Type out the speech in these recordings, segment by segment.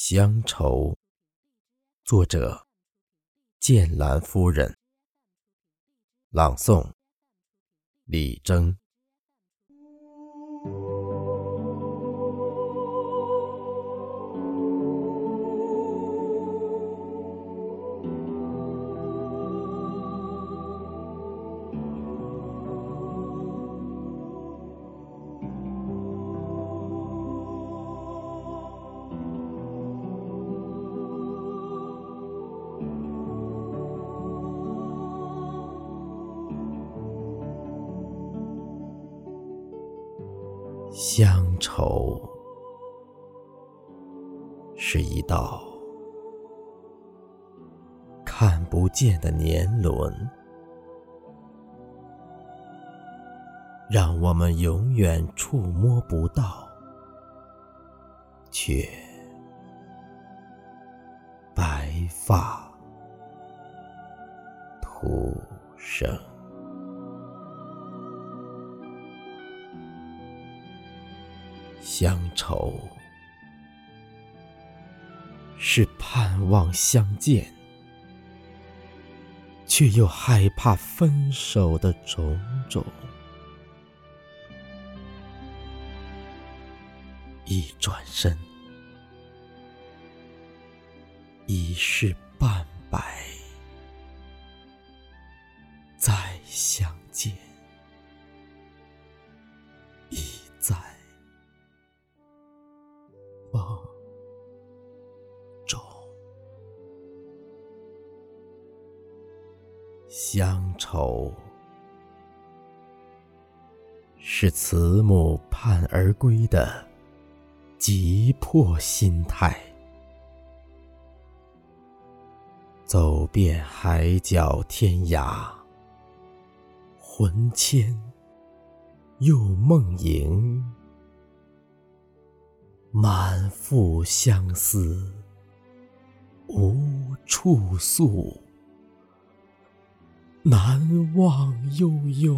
乡愁，作者：剑兰夫人。朗诵：李征。乡愁是一道看不见的年轮，让我们永远触摸不到，却白发徒生。乡愁是盼望相见，却又害怕分手的种种。一转身，已是乡愁是慈母盼儿归的急迫心态，走遍海角天涯，魂牵又梦萦，满腹相思无处诉。难忘悠悠，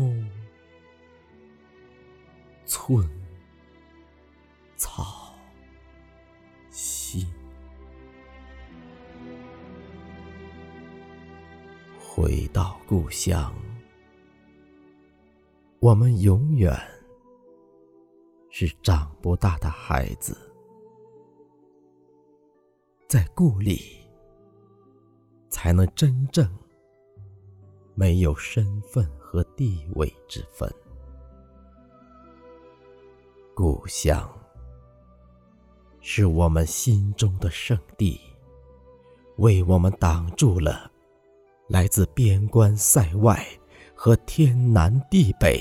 寸草心。回到故乡，我们永远是长不大的孩子，在故里才能真正。没有身份和地位之分，故乡是我们心中的圣地，为我们挡住了来自边关塞外和天南地北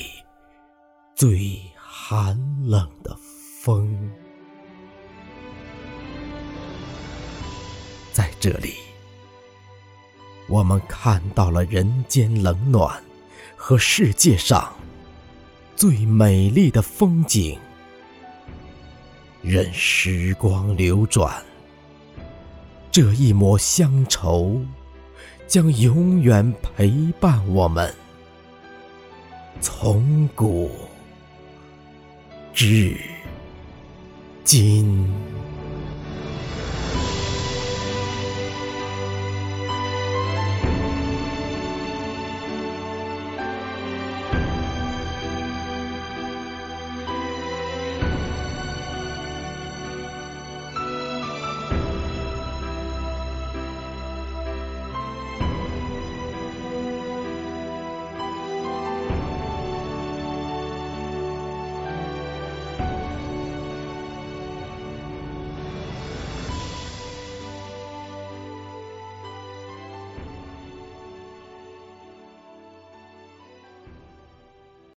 最寒冷的风，这里。我们看到了人间冷暖和世界上最美丽的风景。任时光流转，这一抹乡愁将永远陪伴我们，从古至今。